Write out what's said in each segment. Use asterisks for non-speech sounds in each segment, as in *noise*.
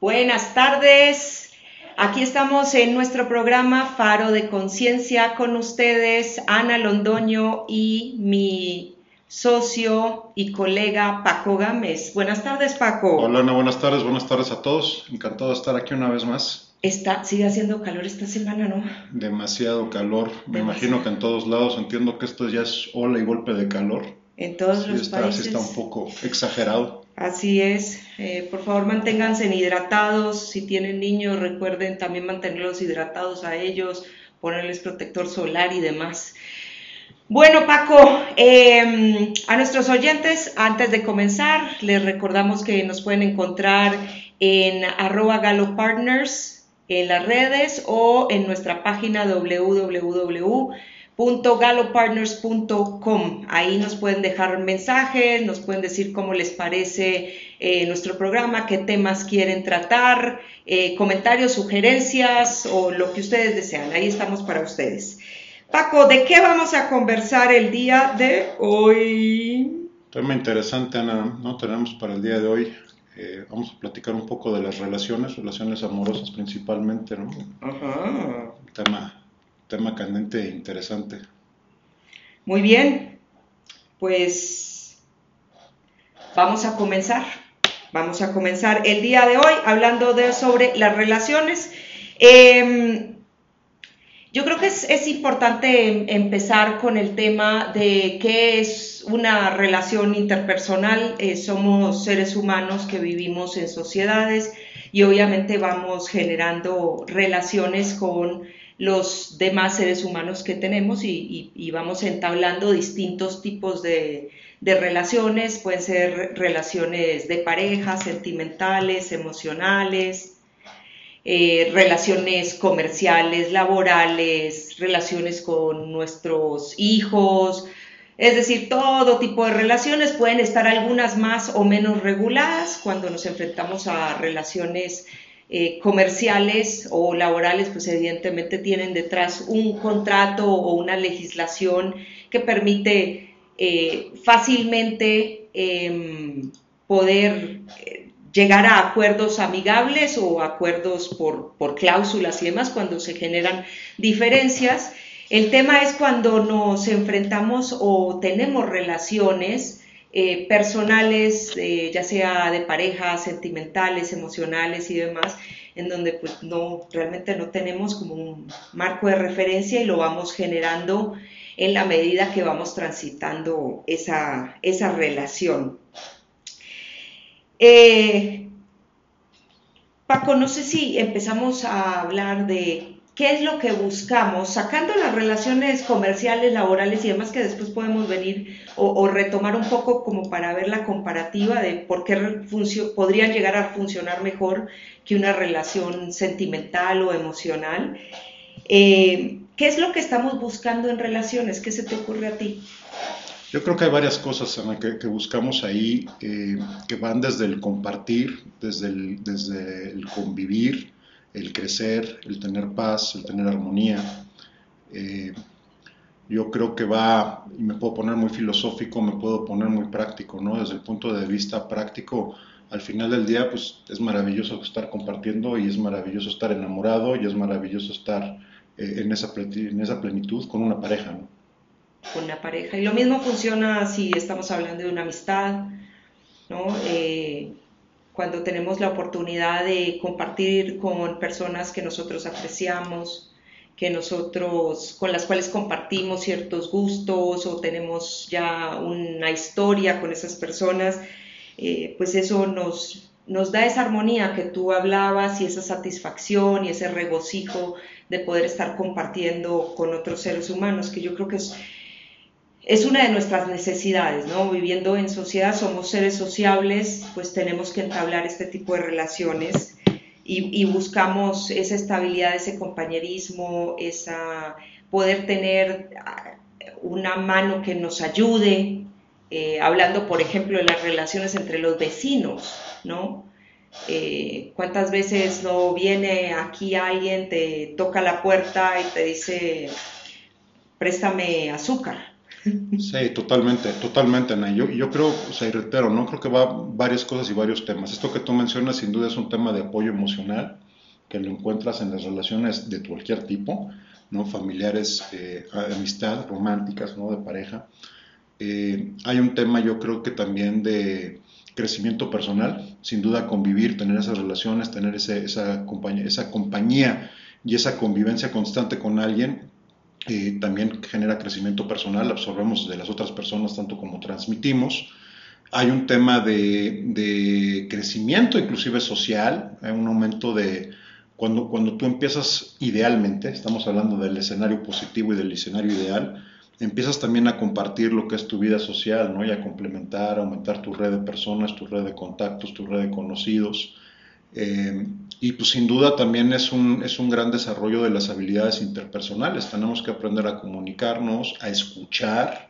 Buenas tardes. Aquí estamos en nuestro programa Faro de Conciencia con ustedes, Ana Londoño y mi socio y colega Paco Gámez. Buenas tardes, Paco. Hola, Ana, buenas tardes, buenas tardes a todos. Encantado de estar aquí una vez más. Está, sigue haciendo calor esta semana, ¿no? Demasiado calor. Me imagino que en todos lados entiendo que esto ya es ola y golpe de calor. En todos Sí los está, países. sí está un poco exagerado. Así es. Eh, por favor, manténganse hidratados. Si tienen niños, recuerden también mantenerlos hidratados a ellos, ponerles protector solar y demás. Bueno, Paco, eh, a nuestros oyentes, antes de comenzar, les recordamos que nos pueden encontrar en arroba galopartners en las redes o en nuestra página www.galopartners.com. Ahí nos pueden dejar mensajes, nos pueden decir cómo les parece eh, nuestro programa, qué temas quieren tratar, eh, comentarios, sugerencias o lo que ustedes desean. Ahí estamos para ustedes. Paco, ¿de qué vamos a conversar el día de hoy? Tema interesante, Ana, ¿no? Tenemos para el día de hoy. eh, vamos a platicar un poco de las relaciones, relaciones amorosas principalmente, ¿no? Ajá. Tema, tema candente e interesante. Muy bien, pues vamos a comenzar. Vamos a comenzar el día de hoy hablando sobre las relaciones. Eh, yo creo que es, es importante em- empezar con el tema de qué es una relación interpersonal. Eh, somos seres humanos que vivimos en sociedades y obviamente vamos generando relaciones con los demás seres humanos que tenemos y, vamos entablando distintos tipos de, de relaciones. Pueden ser relaciones de pareja, sentimentales, emocionales eh, relaciones comerciales, laborales, relaciones con nuestros hijos, es decir, todo tipo de relaciones, pueden estar algunas más o menos reguladas cuando nos enfrentamos a relaciones eh, comerciales o laborales, pues evidentemente tienen detrás un contrato o una legislación que permite eh, fácilmente em, poder eh, llegar a acuerdos amigables o acuerdos por, por cláusulas y demás cuando se generan diferencias. El tema es cuando nos enfrentamos o tenemos relaciones eh, personales, eh, ya sea de pareja, sentimentales, emocionales y demás, en donde pues no, realmente no tenemos como un marco de referencia y lo vamos generando en la medida que vamos transitando esa, esa relación. Eh, Paco, no sé si empezamos a hablar de qué es lo que buscamos, sacando las relaciones comerciales, laborales y demás, que después podemos venir o, retomar un poco como para ver la comparativa de por qué podrían llegar a funcionar mejor que una relación sentimental o emocional. Eh, ¿Qué es lo que estamos buscando en relaciones? ¿Qué se te ocurre a ti? Yo creo que hay varias cosas que, buscamos ahí eh, que van desde el compartir, desde el convivir, el crecer, el tener paz, el tener armonía. Eh, yo creo que va, y me puedo poner muy filosófico, me puedo poner muy práctico, ¿no? Desde el punto de vista práctico, al final del día, pues es maravilloso estar compartiendo y es maravilloso estar enamorado y es maravilloso estar eh, en, esa, plenitud con una pareja, ¿no? con una pareja. Y lo mismo funciona si estamos hablando de una amistad, ¿no? Eh, cuando tenemos la oportunidad de compartir con personas que nosotros apreciamos, que nosotros, con las cuales compartimos ciertos gustos o tenemos ya una historia con esas personas, eh, pues eso nos, nos da esa armonía que tú hablabas y esa satisfacción y ese regocijo de poder estar compartiendo con otros seres humanos, que yo creo que es, es una de nuestras necesidades, ¿no? Viviendo en sociedad somos seres sociables, pues tenemos que entablar este tipo de relaciones y, buscamos esa estabilidad, ese compañerismo, esa poder tener ah, una mano que nos ayude, eh, hablando por ejemplo de las relaciones entre los vecinos, ¿no? Eh, ¿Cuántas veces no viene aquí alguien, te toca la puerta y te dice, préstame azúcar? Sí, totalmente, totalmente, Ana. Yo, yo creo, o sea, y reitero, ¿no? Creo que va varias cosas y varios temas. Esto que tú mencionas sin duda es un tema de apoyo emocional que lo encuentras en las relaciones de cualquier tipo, ¿no? Familiares, eh, amistad, románticas, ¿no? De pareja. Eh, hay un tema, yo creo que también de crecimiento personal, sin duda convivir, tener esas relaciones, tener ese, esa, compañía, esa compañía y esa convivencia constante con alguien también genera crecimiento personal, absorbemos de las otras personas tanto como transmitimos. Hay un tema de, de crecimiento inclusive social, hay un aumento de, cuando, cuando tú empiezas idealmente, estamos hablando del escenario positivo y del escenario ideal, empiezas también a compartir lo que es tu vida social, ¿no? Y a complementar, aumentar tu red de personas, tu red de contactos, tu red de conocidos. Eh, y pues sin duda también es un, es un gran desarrollo de las habilidades interpersonales. Tenemos que aprender a comunicarnos, a escuchar,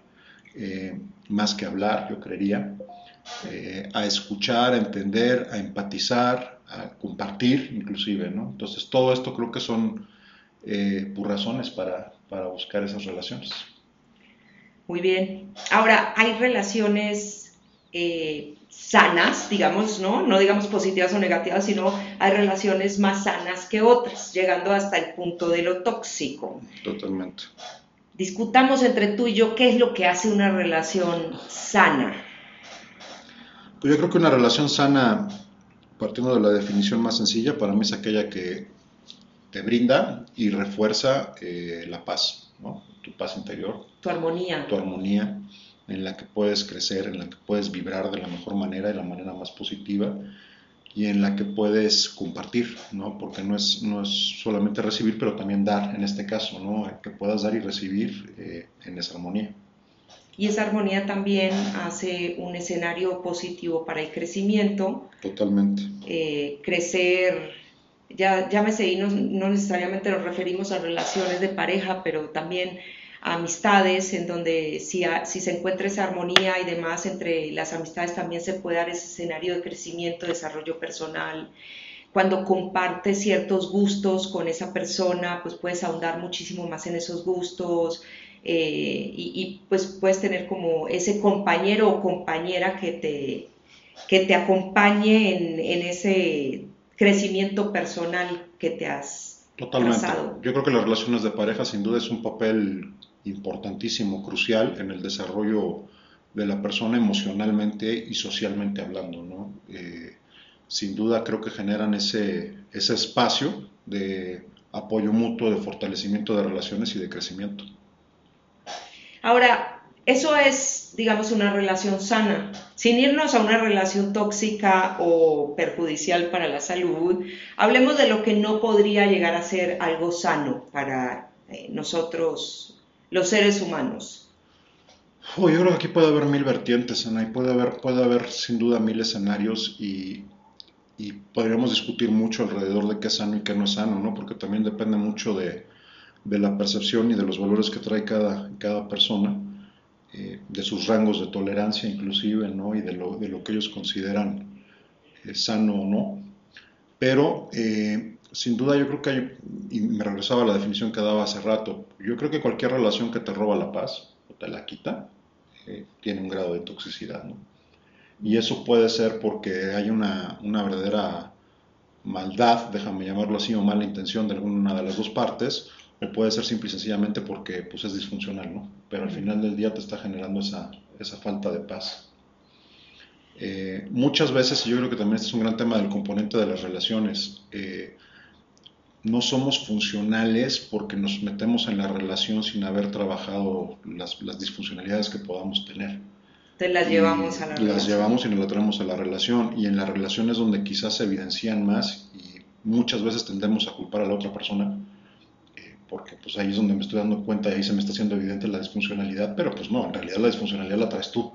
eh, más que hablar, yo creería, eh, a escuchar, a entender, a empatizar, a compartir inclusive, ¿no? Entonces todo esto creo que son pues, razones para, para buscar esas relaciones. Muy bien. Ahora, hay relaciones sanas, digamos, ¿no? No digamos positivas o negativas, sino hay relaciones más sanas que otras, llegando hasta el punto de lo tóxico. Totalmente. Discutamos entre tú y yo qué es lo que hace una relación sana. Pues yo creo que una relación sana, partiendo de la definición más sencilla, para mí es aquella que te brinda y refuerza eh, la paz, ¿no? Tu paz interior. Tu armonía. Tu armonía en la que puedes crecer, en la que puedes vibrar de la mejor manera, de la manera más positiva y en la que puedes compartir, ¿no? Porque no es, no es solamente recibir, pero también dar, en este caso, ¿no? Que puedas dar y recibir eh, en esa armonía. Y esa armonía también hace un escenario positivo para el crecimiento. Totalmente. Eh, crecer, ya, ya me sé, no, no necesariamente nos referimos a relaciones de pareja, pero también amistades, en donde si, si, se encuentra esa armonía y demás entre las amistades también se puede dar ese escenario de crecimiento, desarrollo personal. Cuando compartes ciertos gustos con esa persona, pues puedes ahondar muchísimo más en esos gustos eh, y, pues puedes tener como ese compañero o compañera que te, que te acompañe en, en ese crecimiento personal que te has Totalmente. Yo creo que las relaciones de pareja sin duda es un papel importantísimo, crucial en el desarrollo de la persona emocionalmente y socialmente hablando. Eh, sin duda creo que generan ese, ese espacio de apoyo mutuo, de fortalecimiento de relaciones y de crecimiento. Ahora, eso es, digamos, una relación sana. Sin irnos a una relación tóxica o perjudicial para la salud, hablemos de lo que no podría llegar a ser algo sano para eh, nosotros los seres humanos? yo creo que aquí puede haber mil vertientes, Ana, y puede haber, puede haber sin duda mil escenarios y, podríamos discutir mucho alrededor de qué es sano y qué no es sano, ¿no? Porque también depende mucho de, la percepción y de los valores que trae cada, cada persona, eh, de sus rangos de tolerancia inclusive, ¿no? Y de lo, de lo que ellos consideran eh, sano o no. Pero eh, sin duda yo creo que hay, y me regresaba a la definición que daba hace rato, yo creo que cualquier relación que te roba la paz o te la quita, eh, tiene un grado de toxicidad, ¿no? Y eso puede ser porque hay una, una, verdadera maldad, déjame llamarlo así, o mala intención de alguna de las dos partes, o puede ser simple y sencillamente porque pues, es disfuncional, ¿no? Pero al final del día te está generando esa, esa falta de paz. Eh, muchas veces, y yo creo que también este es un gran tema del componente de las relaciones, eh, no somos funcionales porque nos metemos en la relación sin haber trabajado las, disfuncionalidades que podamos tener. Te las llevamos a la relación. Las llevamos y nos las traemos a la relación. Y en la relación es donde quizás se evidencian más y muchas veces tendemos a culpar a la otra persona eh, porque pues ahí es donde me estoy dando cuenta y ahí se me está haciendo evidente la disfuncionalidad, pero pues no, en realidad la disfuncionalidad la traes tú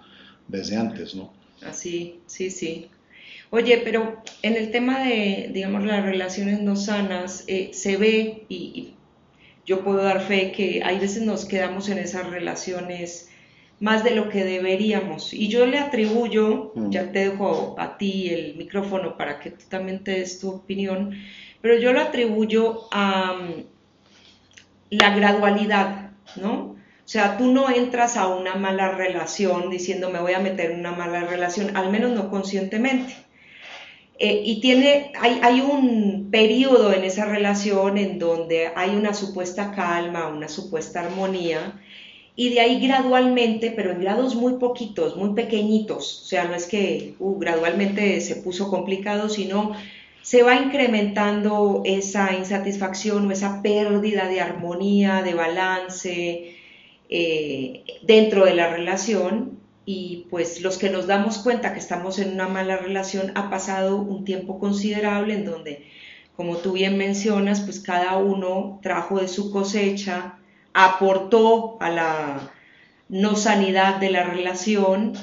desde antes, ¿no? Así, sí, sí. Oye, pero en el tema de, digamos, las relaciones no sanas, eh, se ve, y, yo puedo dar fe, que hay veces nos quedamos en esas relaciones más de lo que deberíamos. Y yo le atribuyo, mm. ya te dejo a ti el micrófono para que tú también te des tu opinión, pero yo lo atribuyo a mm, la gradualidad, ¿no? O sea, tú no entras a una mala relación diciendo me voy a meter en una mala relación, al menos no conscientemente. Eh, y tiene, hay, hay, un periodo en esa relación en donde hay una supuesta calma, una supuesta armonía, y de ahí gradualmente, pero en grados muy poquitos, muy pequeñitos, o sea, no es que uh, gradualmente se puso complicado, sino se va incrementando esa insatisfacción o esa pérdida de armonía, de balance eh, dentro de la relación y pues los que nos damos cuenta que estamos en una mala relación ha pasado un tiempo considerable en donde, como tú bien mencionas, pues cada uno trajo de su cosecha, aportó a la no sanidad de la relación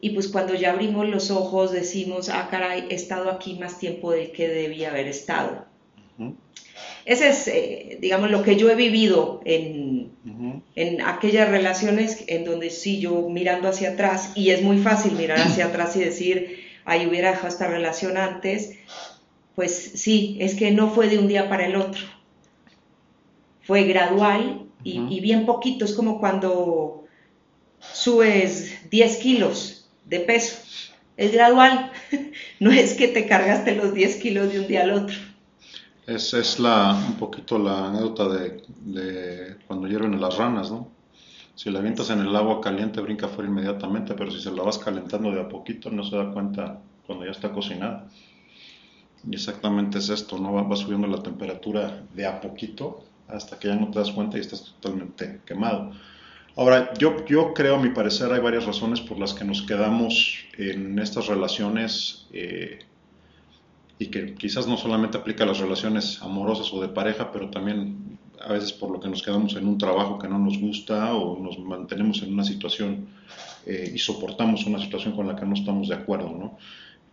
y pues cuando ya abrimos los ojos decimos, ah, caray, he estado aquí más tiempo del que debía haber estado. Ese es, eh, digamos, lo que yo he vivido en, en, aquellas relaciones en donde sí, yo mirando hacia atrás, y es muy fácil mirar *clears throat* hacia atrás y decir, ay, hubiera dejado esta relación antes, pues sí, es que no fue de un día para el otro. Fue gradual y, y bien poquito, es como cuando subes 10 kilos de peso. Es gradual, *laughs* no es que te cargaste los 10 kilos de un día al otro. Es, es la, un poquito la anécdota de, cuando hierven las ranas, ¿no? Si la avientas en el agua caliente brinca fuera inmediatamente, pero si se la vas calentando de a poquito no se da cuenta cuando ya está cocinada. Y exactamente es esto, ¿no? Va, subiendo la temperatura de a poquito hasta que ya no te das cuenta y estás totalmente quemado. Ahora, yo, yo creo, a mi parecer, hay varias razones por las que nos quedamos en estas relaciones eh, y que quizás no solamente aplica a las relaciones amorosas o de pareja, pero también a veces por lo que nos quedamos en un trabajo que no nos gusta o nos mantenemos en una situación eh, y soportamos una situación con la que no estamos de acuerdo, ¿no?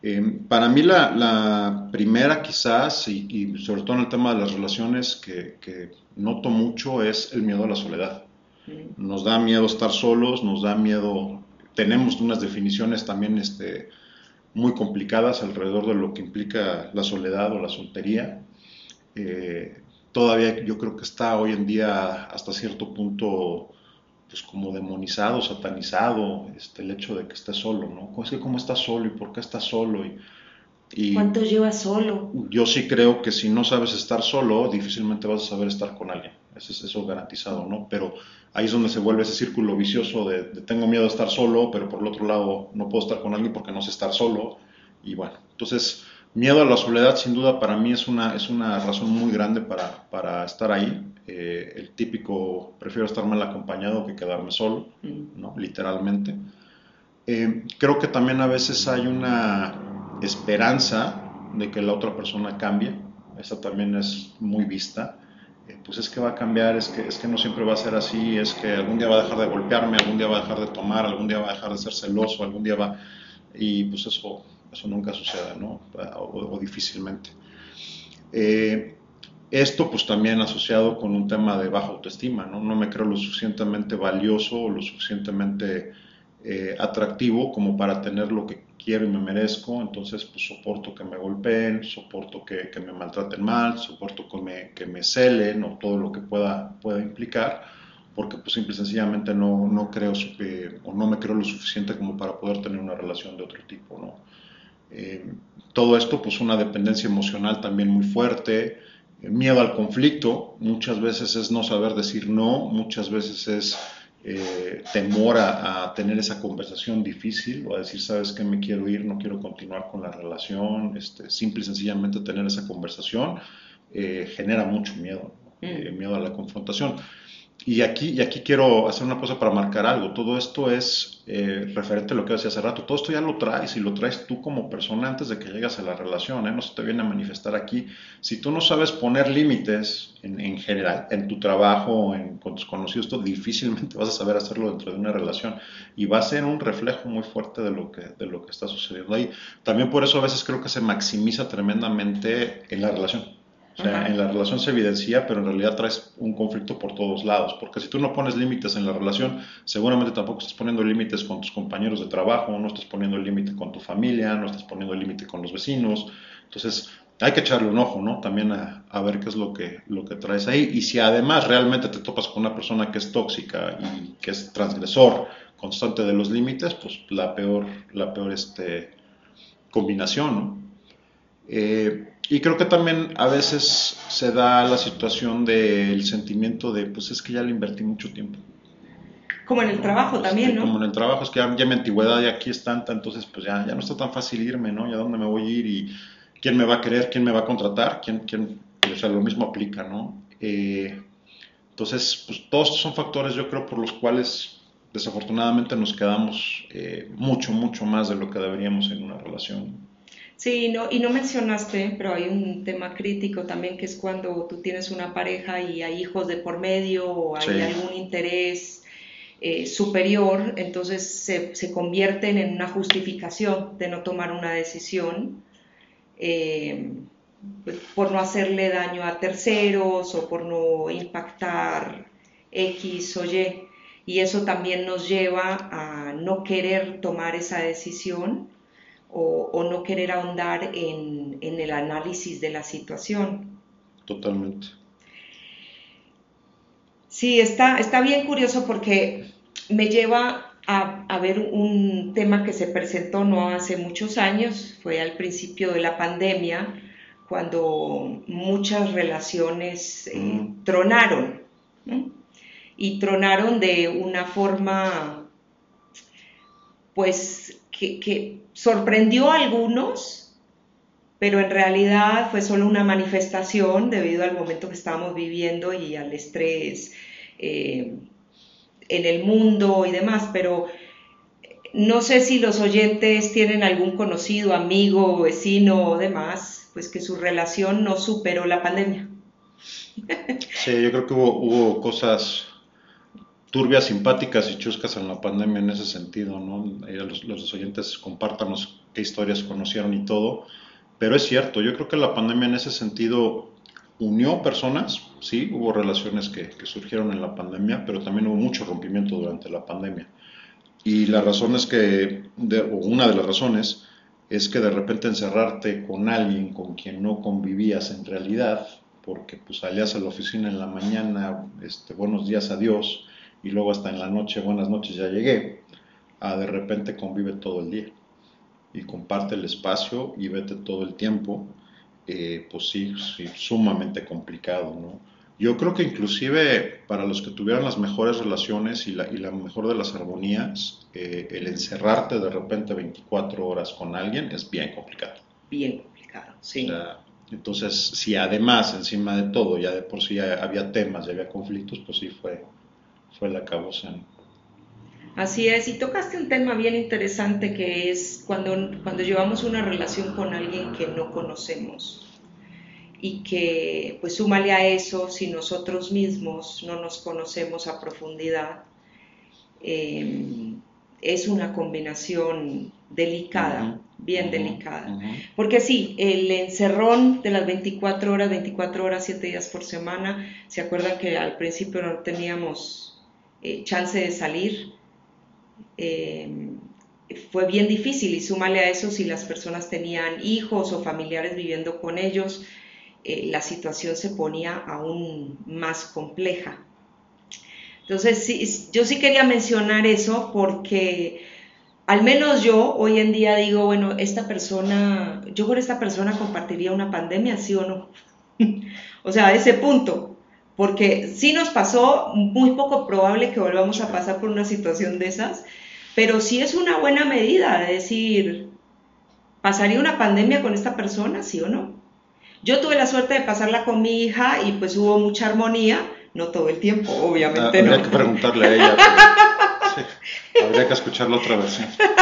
Eh, para mí la, primera quizás, y, sobre todo en el tema de las relaciones que, que noto mucho, es el miedo a la soledad. Nos da miedo estar solos, nos da miedo, tenemos unas definiciones también este, muy complicadas alrededor de lo que implica la soledad o la soltería. Eh, todavía yo creo que está hoy en día hasta cierto punto pues como demonizado, satanizado, este, el hecho de que estés solo, ¿no? Es que cómo estás solo y por qué estás solo y, y ¿Cuánto llevas solo? Yo sí creo que si no sabes estar solo, difícilmente vas a saber estar con alguien. Eso es eso garantizado, ¿no? Pero ahí es donde se vuelve ese círculo vicioso de, tengo miedo a estar solo, pero por el otro lado no puedo estar con alguien porque no sé estar solo. Y bueno, entonces miedo a la soledad sin duda para mí es una, es una razón muy grande para, para estar ahí. Eh, el típico, prefiero estar mal acompañado que quedarme solo, mm. ¿no? Literalmente. Eh, creo que también a veces hay una esperanza de que la otra persona cambie. Esa también es muy vista. Eh, pues es que va a cambiar, es que, es que no siempre va a ser así, es que algún día va a dejar de golpearme, algún día va a dejar de tomar, algún día va a dejar de ser celoso, algún día va... Y pues eso, eso nunca sucede, ¿no? O, difícilmente. Eh, esto pues también asociado con un tema de baja autoestima, ¿no? No me creo lo suficientemente valioso o lo suficientemente eh, atractivo como para tener lo que quiero y me merezco, entonces pues soporto que me golpeen, soporto que, me maltraten mal, soporto que me, que me celen o todo lo que pueda, pueda implicar, porque pues simple y sencillamente no, no creo o no me creo lo suficiente como para poder tener una relación de otro tipo, ¿no? Eh, todo esto pues una dependencia emocional también muy fuerte, miedo al conflicto, muchas veces es no saber decir no, muchas veces es eh, temor a, tener esa conversación difícil o a decir, sabes que me quiero ir, no quiero continuar con la relación, este, simple y sencillamente tener esa conversación eh, genera mucho miedo, mm. eh, miedo a la confrontación. Y aquí, y aquí quiero hacer una cosa para marcar algo. Todo esto es eh, referente a lo que decía hace rato. Todo esto ya lo traes y lo traes tú como persona antes de que llegas a la relación. ¿eh? No se te viene a manifestar aquí. Si tú no sabes poner límites en, en general, en tu trabajo, en, con tus conocidos, todo, difícilmente vas a saber hacerlo dentro de una relación. Y va a ser un reflejo muy fuerte de lo que está sucediendo ahí. También por eso a veces creo que se maximiza tremendamente en la relación. O sea, en la relación se evidencia, pero en realidad traes un conflicto por todos lados, porque si tú no pones límites en la relación, seguramente tampoco estás poniendo límites con tus compañeros de trabajo, no estás poniendo límite con tu familia, no estás poniendo límite con los vecinos. Entonces, hay que echarle un ojo, ¿no? También a, a, ver qué es lo que, lo que traes ahí. Y si además realmente te topas con una persona que es tóxica y que es transgresor constante de los límites, pues la peor, la peor este, combinación, ¿no? Eh, y creo que también a veces se da la situación del sentimiento de, pues es que ya le invertí mucho tiempo. Como en el trabajo este, también, ¿no? Como en el trabajo, es que ya, mi antigüedad y aquí es tanta, entonces pues ya, ya no está tan fácil irme, ¿no? ¿Ya dónde me voy a ir? Y quién me va a querer, quién me va a contratar, quién, quién o sea, lo mismo aplica, ¿no? Eh, entonces, pues todos estos son factores, yo creo, por los cuales desafortunadamente nos quedamos eh, mucho, mucho más de lo que deberíamos en una relación. Sí, no, y no mencionaste, pero hay un tema crítico también que es cuando tú tienes una pareja y hay hijos de por medio o hay algún interés eh, superior, entonces se, se, convierten en una justificación de no tomar una decisión eh, pues, por no hacerle daño a terceros o por no impactar X o Y. Y eso también nos lleva a no querer tomar esa decisión o, no querer ahondar en, el análisis de la situación. Totalmente. Sí, está, está bien curioso porque me lleva a, a, ver un tema que se presentó no hace muchos años, fue al principio de la pandemia, cuando muchas relaciones eh, mm. tronaron, y tronaron de una forma, pues, que, sorprendió a algunos, pero en realidad fue solo una manifestación debido al momento que estábamos viviendo y al estrés eh, en el mundo y demás, pero no sé si los oyentes tienen algún conocido, amigo, vecino o demás, pues que su relación no superó la pandemia. Sí, yo creo que hubo, hubo cosas turbias, simpáticas y chuscas en la pandemia en ese sentido, ¿no? Los, los oyentes compártanos qué historias conocieron y todo, pero es cierto, yo creo que la pandemia en ese sentido unió personas, sí, hubo relaciones que, que surgieron en la pandemia, pero también hubo mucho rompimiento durante la pandemia. Y la razón es que, o una de las razones, es que de repente encerrarte con alguien con quien no convivías en realidad, porque pues salías a la oficina en la mañana, este, buenos días, adiós, y luego hasta en la noche, buenas noches, ya llegué, a de repente convive todo el día y comparte el espacio y vete todo el tiempo, eh, pues sí, sí, sumamente complicado, ¿no? Yo creo que inclusive para los que tuvieran las mejores relaciones y la, y la mejor de las armonías, eh, el encerrarte de repente 24 horas con alguien es bien complicado. Bien complicado, sí. entonces, si además, encima de todo, ya de por sí había temas y había conflictos, pues sí fue, fue la causa. Así es, y tocaste un tema bien interesante que es cuando, cuando llevamos una relación con alguien que no conocemos y que pues súmale a eso si nosotros mismos no nos conocemos a profundidad, em, es una combinación delicada, bien delicada. Porque sí, el encerrón de las 24 horas, 24 horas, 7 días por semana, se acuerdan que al principio no teníamos eh, chance de salir, em, fue bien difícil y súmale a eso si las personas tenían hijos o familiares viviendo con ellos, eh, la situación se ponía aún más compleja. Entonces, sí, yo sí quería mencionar eso porque al menos yo hoy en día digo, bueno, esta persona, yo con esta persona compartiría una pandemia, sí o no. *laughs* o sea, a ese punto, porque sí nos pasó, muy poco probable que volvamos a pasar por una situación de esas, pero sí es una buena medida de decir, ¿pasaría una pandemia con esta persona, sí o no? Yo tuve la suerte de pasarla con mi hija y pues hubo mucha armonía, no todo el tiempo, obviamente. Ah, habría que preguntarle a ella. habría que escucharla otra vez.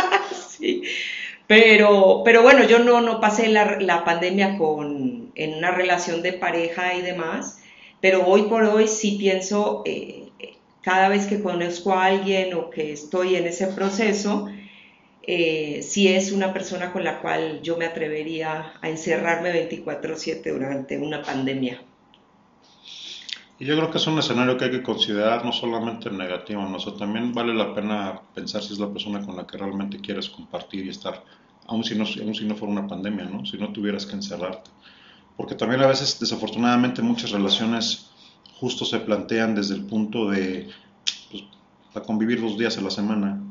*laughs* sí. Pero, pero bueno, yo no, no pasé la, la, pandemia con, en una relación de pareja y demás, pero hoy por hoy sí pienso, eh, cada vez que conozco a alguien o que estoy en ese proceso, eh, si es una persona con la cual yo me atrevería a encerrarme 24/7 durante una pandemia. Y yo creo que es un escenario que hay que considerar no solamente negativo, ¿no? o también vale la pena pensar si es la persona con la que realmente quieres compartir y estar, aun si no, aun si no fuera una pandemia, ¿no? si no tuvieras que encerrarte. Porque también a veces desafortunadamente muchas relaciones justo se plantean desde el punto de pues, convivir dos días a la semana.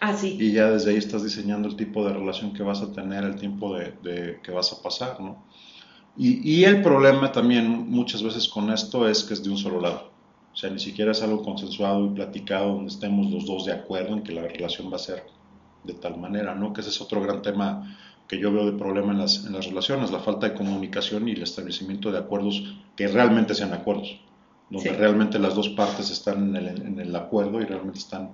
Ah, sí. Y ya desde ahí estás diseñando el tipo de relación que vas a tener, el tiempo de, que vas a pasar, ¿no? Y, y, el problema también muchas veces con esto es que es de un solo lado. O sea, ni siquiera es algo consensuado y platicado donde estemos los dos de acuerdo en que la relación va a ser de tal manera, ¿no? Que ese es otro gran tema que yo veo de problema en las, en las relaciones, la falta de comunicación y el establecimiento de acuerdos que realmente sean acuerdos, donde realmente las dos partes están en el, en el acuerdo y realmente están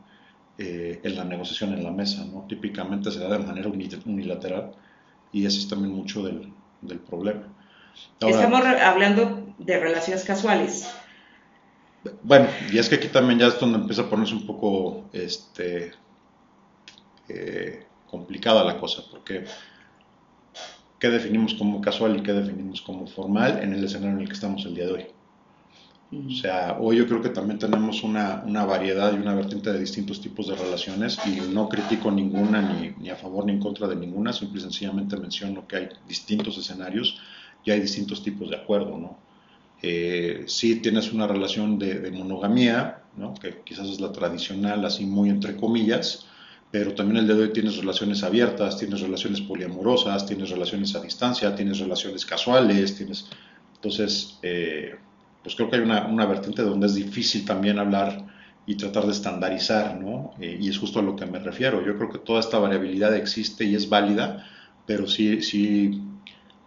eh, en la negociación en la mesa, ¿no? Típicamente se da de manera unilateral y ese es también mucho del, del problema. Estamos hablando de relaciones casuales. Bueno, y es que aquí también ya es donde empieza a ponerse un poco este, eh, complicada la cosa, porque qué definimos como casual y qué definimos como formal en el escenario en el que estamos el día de hoy. O sea, hoy yo creo que también tenemos una, una, variedad y una vertiente de distintos tipos de relaciones y no critico ninguna ni, ni, a favor ni en contra de ninguna, simple y sencillamente menciono que hay distintos escenarios y hay distintos tipos de acuerdo, ¿no? Eh, si tienes una relación de, de monogamía, ¿no? que quizás es la tradicional, así muy entre comillas, pero también el de hoy tienes relaciones abiertas, tienes relaciones poliamorosas, tienes relaciones a distancia, tienes relaciones casuales, tienes... Entonces, eh, pues creo que hay una, una, vertiente donde es difícil también hablar y tratar de estandarizar, ¿no? Eh, y es justo a lo que me refiero. Yo creo que toda esta variabilidad existe y es válida, pero sí, sí,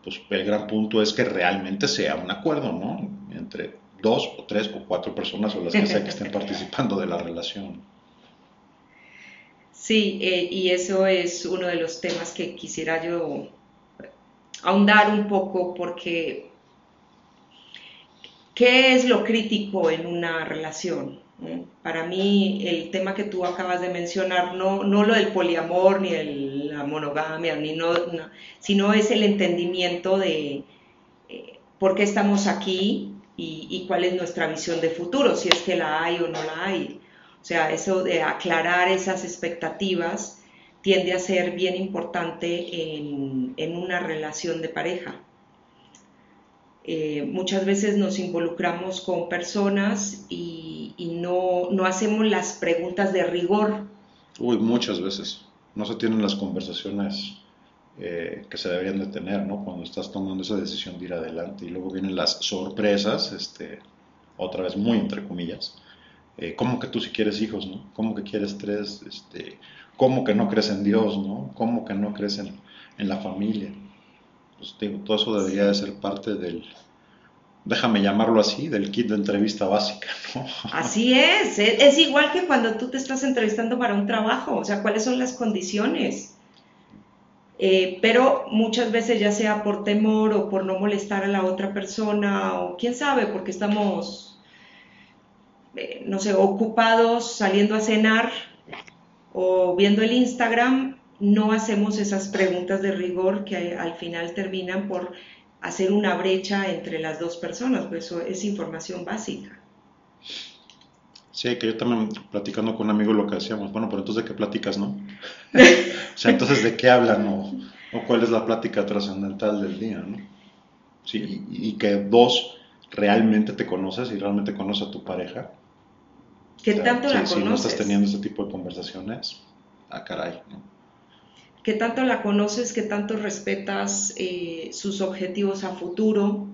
pues el gran punto es que realmente sea un acuerdo, ¿no? Entre dos o tres o cuatro personas o las que sea que estén *laughs* participando de la relación. Sí, eh, y eso es uno de los temas que quisiera yo ahondar un poco porque ¿qué es lo crítico en una relación? Para mí el tema que tú acabas de mencionar, no, no lo del poliamor ni el, la monogamia, ni no, sino es el entendimiento de eh, por qué estamos aquí y, y cuál es nuestra visión de futuro, si es que la hay o no la hay. O sea, eso de aclarar esas expectativas tiende a ser bien importante en, una relación de pareja. Eh, muchas veces nos involucramos con personas y, no, hacemos las preguntas de rigor. Uy, muchas veces. No se tienen las conversaciones eh, que se deberían de tener, ¿no? Cuando estás tomando esa decisión de ir adelante. Y luego vienen las sorpresas, este, otra vez muy entre comillas, eh, ¿cómo que tú si quieres hijos, no? ¿Cómo que quieres tres? Este, ¿Cómo que no crees en Dios, no? ¿Cómo que no crees en, la familia? Pues digo, todo eso debería de ser parte del, déjame llamarlo así, del kit de entrevista básica, ¿no? *laughs* Así es, es igual que cuando tú te estás entrevistando para un trabajo, o sea, ¿cuáles son las condiciones? Eh, pero muchas veces ya sea por temor o por no molestar a la otra persona o quién sabe, porque estamos eh, no sé, ocupados saliendo a cenar o viendo el Instagram, no hacemos esas preguntas de rigor que al final terminan por hacer una brecha entre las dos personas, pues eso es información básica. Sí, que yo también platicando con un amigo lo que decíamos, bueno, pero entonces de qué platicas, ¿no? *laughs* o sea, entonces de qué hablan o, o cuál es la plática trascendental del día, ¿no? Sí, y, y, que dos realmente te conoces y realmente conoces a tu pareja, ¿Qué tanto la conoces? Si no estás teniendo ese tipo de conversaciones, ah, caray, ¿no? ¿Qué tanto la conoces? ¿Qué tanto respetas eh, sus objetivos a futuro?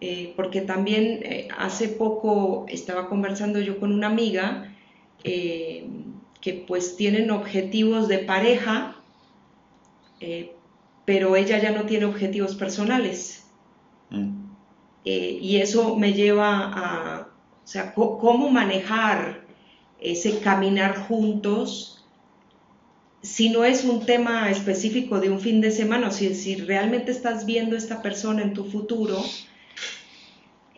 Eh, porque también eh, hace poco estaba conversando yo con una amiga que pues tienen objetivos de pareja, pero ella ya no tiene objetivos personales. Mm. y eso me lleva a, o sea, cómo manejar ese caminar juntos si no es un tema específico de un fin de semana, o si, si realmente estás viendo a esta persona en tu futuro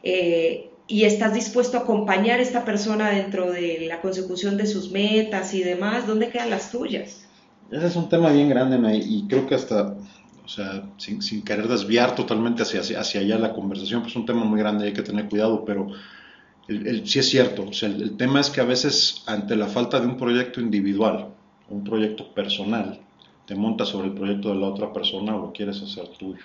eh, y estás dispuesto a acompañar a esta persona dentro de la consecución de sus metas y demás, ¿dónde quedan las tuyas? Ese es un tema bien grande, y creo que hasta, o sea, sin, sin querer desviar totalmente hacia, hacia, allá la conversación, pues es un tema muy grande, hay que tener cuidado, pero el, sí es cierto, o sea, el, tema es que a veces ante la falta de un proyecto individual, un proyecto personal, te montas sobre el proyecto de la otra persona o lo quieres hacer tuyo.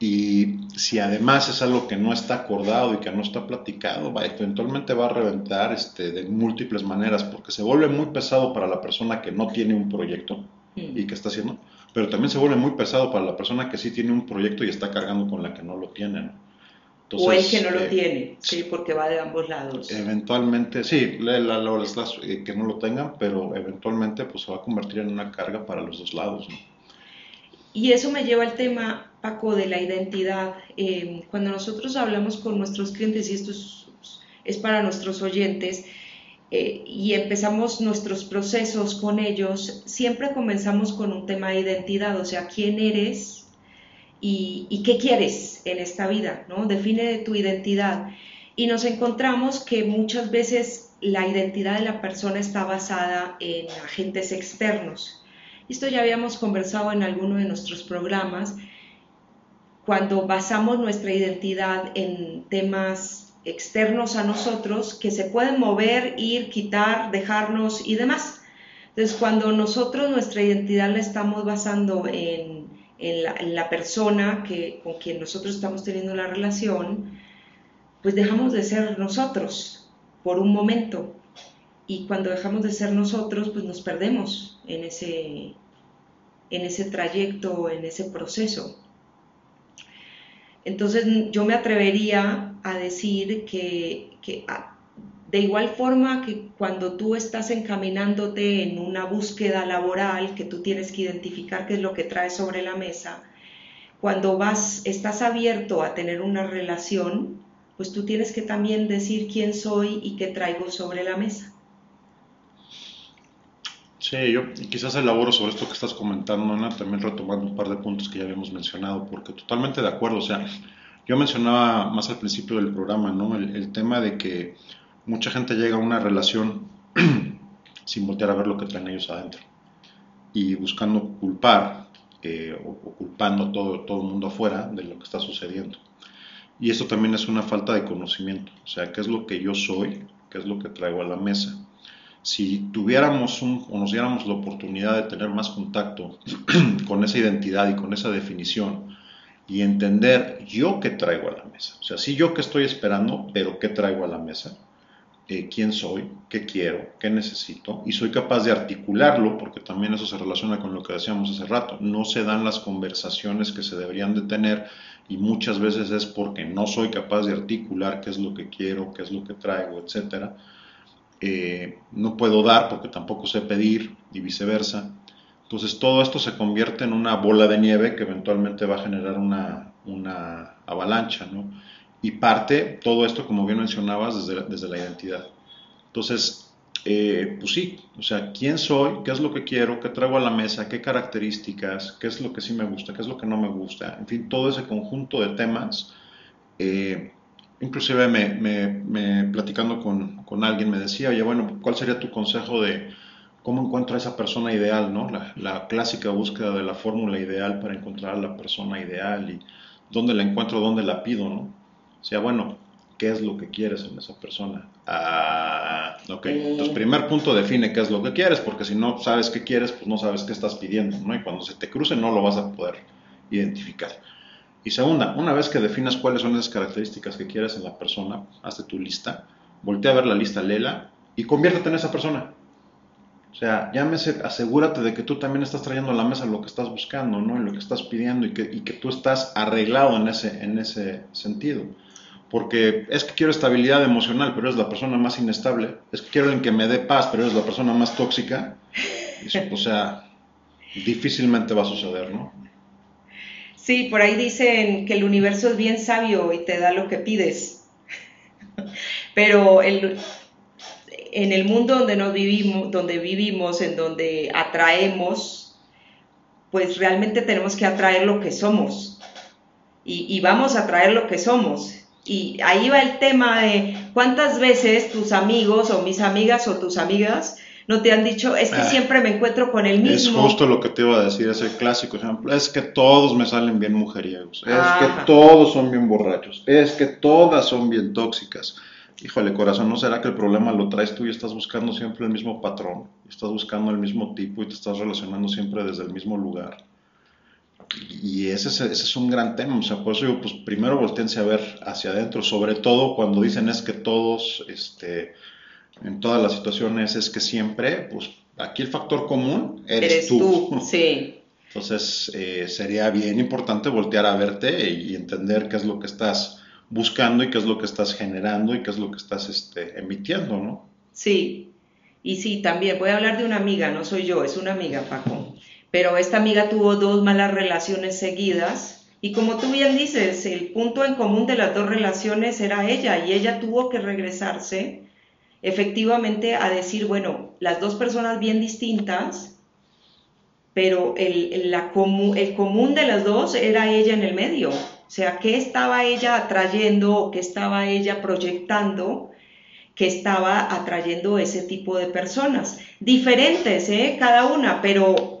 Y si además es algo que no está acordado y que no está platicado, va, eventualmente va a reventar este, de múltiples maneras, porque se vuelve muy pesado para la persona que no tiene un proyecto y que está haciendo, pero también se vuelve muy pesado para la persona que sí tiene un proyecto y está cargando con la que no lo tiene. O el que no lo eh, tiene, sí, porque va de ambos lados. Eventualmente, sí, la, la, la, eh, que no lo tengan, pero eventualmente pues se va a convertir en una carga para los dos lados. Y eso me lleva al tema, Paco, de la identidad. Eh, cuando nosotros hablamos con nuestros clientes, y esto es, para nuestros oyentes, eh, y empezamos nuestros procesos con ellos, siempre comenzamos con un tema de identidad, o sea, quién eres y, qué quieres en esta vida, ¿no? Define tu identidad. Y nos encontramos que muchas veces la identidad de la persona está basada en agentes externos. Esto ya habíamos conversado en alguno de nuestros programas, cuando basamos nuestra identidad en temas externos a nosotros que se pueden mover, ir, quitar, dejarnos y demás. Entonces, cuando nosotros nuestra identidad la estamos basando en, la, persona que, con quien nosotros estamos teniendo la relación, pues dejamos de ser nosotros por un momento y cuando dejamos de ser nosotros, pues nos perdemos en ese, en ese trayecto, en ese proceso. Entonces yo me atrevería a decir que, de igual forma que cuando tú estás encaminándote en una búsqueda laboral, que tú tienes que identificar qué es lo que traes sobre la mesa, cuando vas, estás abierto a tener una relación, pues tú tienes que también decir quién soy y qué traigo sobre la mesa. Sí, yo quizás elaboro sobre esto que estás comentando, Ana, también retomando un par de puntos que ya habíamos mencionado, porque totalmente de acuerdo, o sea, yo mencionaba más al principio del programa, ¿no? El, tema de que mucha gente llega a una relación *clears throat* sin voltear a ver lo que traen ellos adentro. Y buscando culpar eh, o, culpando todo, todo el mundo afuera de lo que está sucediendo. Y esto también es una falta de conocimiento, o sea, qué es lo que yo soy, qué es lo que traigo a la mesa si tuviéramos un, o nos diéramos la oportunidad de tener más contacto *clears throat* con esa identidad y con esa definición y entender yo qué traigo a la mesa, o sea, sí yo qué estoy esperando, pero qué traigo a la mesa, eh, quién soy, qué quiero, qué necesito, y soy capaz de articularlo, porque también eso se relaciona con lo que decíamos hace rato, no se dan las conversaciones que se deberían de tener y muchas veces es porque no soy capaz de articular qué es lo que quiero, qué es lo que traigo, etcétera eh, no puedo dar porque tampoco sé pedir y viceversa. Entonces todo esto se convierte en una bola de nieve que eventualmente va a generar una avalancha, ¿no? Y parte todo esto, como bien mencionabas, desde, desde la identidad. Entonces, eh, pues sí, o sea, quién soy, qué es lo que quiero, qué traigo a la mesa, qué características, qué es lo que sí me gusta, qué es lo que no me gusta, en fin, todo ese conjunto de temas. Eh, inclusive me, platicando con, alguien me decía, oye, bueno, ¿cuál sería tu consejo de cómo encuentro a esa persona ideal, ¿no? La, clásica búsqueda de la fórmula ideal para encontrar a la persona ideal y dónde la encuentro, dónde la pido, ¿no? O sea, bueno, ¿qué es lo que quieres en esa persona? Ah, ok, entonces primer punto define qué es lo que quieres, porque si no sabes qué quieres, pues no sabes qué estás pidiendo, ¿no? Y cuando se te cruce no lo vas a poder identificar. Y segunda, una vez que definas cuáles son esas características que quieres en la persona, hazte tu lista, voltea a ver la lista, lela y conviértete en esa persona. O sea, llámese, asegúrate de que tú también estás trayendo a la mesa lo que estás buscando, ¿no? En lo que estás pidiendo y que, y que tú estás arreglado en ese, en ese sentido. Porque es que quiero estabilidad emocional, pero eres la persona más inestable. Es que quiero alguien que me dé paz, pero eres la persona más tóxica. o sea, difícilmente va a suceder, ¿no? Sí, por ahí dicen que el universo es bien sabio y te da lo que pides. *laughs* Pero en el mundo donde nos vivimos, donde vivimos, en donde atraemos, pues realmente tenemos que atraer lo que somos. Y vamos a atraer lo que somos. Y ahí va el tema de cuántas veces tus amigos o mis amigas o tus amigas no te han dicho, es que ah. siempre me encuentro con el mismo. Es justo lo que te iba a decir, ese clásico ejemplo, es que todos me salen bien mujeriegos, es que todos son bien borrachos, es que todas son bien tóxicas. Híjole, corazón, ¿no será que el problema lo traes tú y estás buscando siempre el mismo patrón, estás buscando el mismo tipo y te estás relacionando siempre desde el mismo lugar? Y ese es, ese es, un gran tema, o sea, por eso digo, pues primero volteense a ver hacia adentro, sobre todo cuando dicen es que todos, este, en todas las situaciones es que siempre, pues aquí el factor común eres, tú. *laughs* Sí. Entonces eh, sería bien importante voltear a verte y, entender qué es lo que estás buscando y qué es lo que estás generando y qué es lo que estás este, emitiendo, ¿no? Sí, y sí, también voy a hablar de una amiga, no soy yo, es una amiga, Paco. Pero esta amiga tuvo dos malas relaciones seguidas y como tú bien dices, el punto en común de las dos relaciones era ella y ella tuvo que regresarse efectivamente a decir, bueno, las dos personas bien distintas, pero el, la el común de las dos era ella en el medio. O sea, ¿qué estaba ella atrayendo o qué estaba ella proyectando que estaba atrayendo ese tipo de personas? Diferentes, ¿eh? Cada una, pero,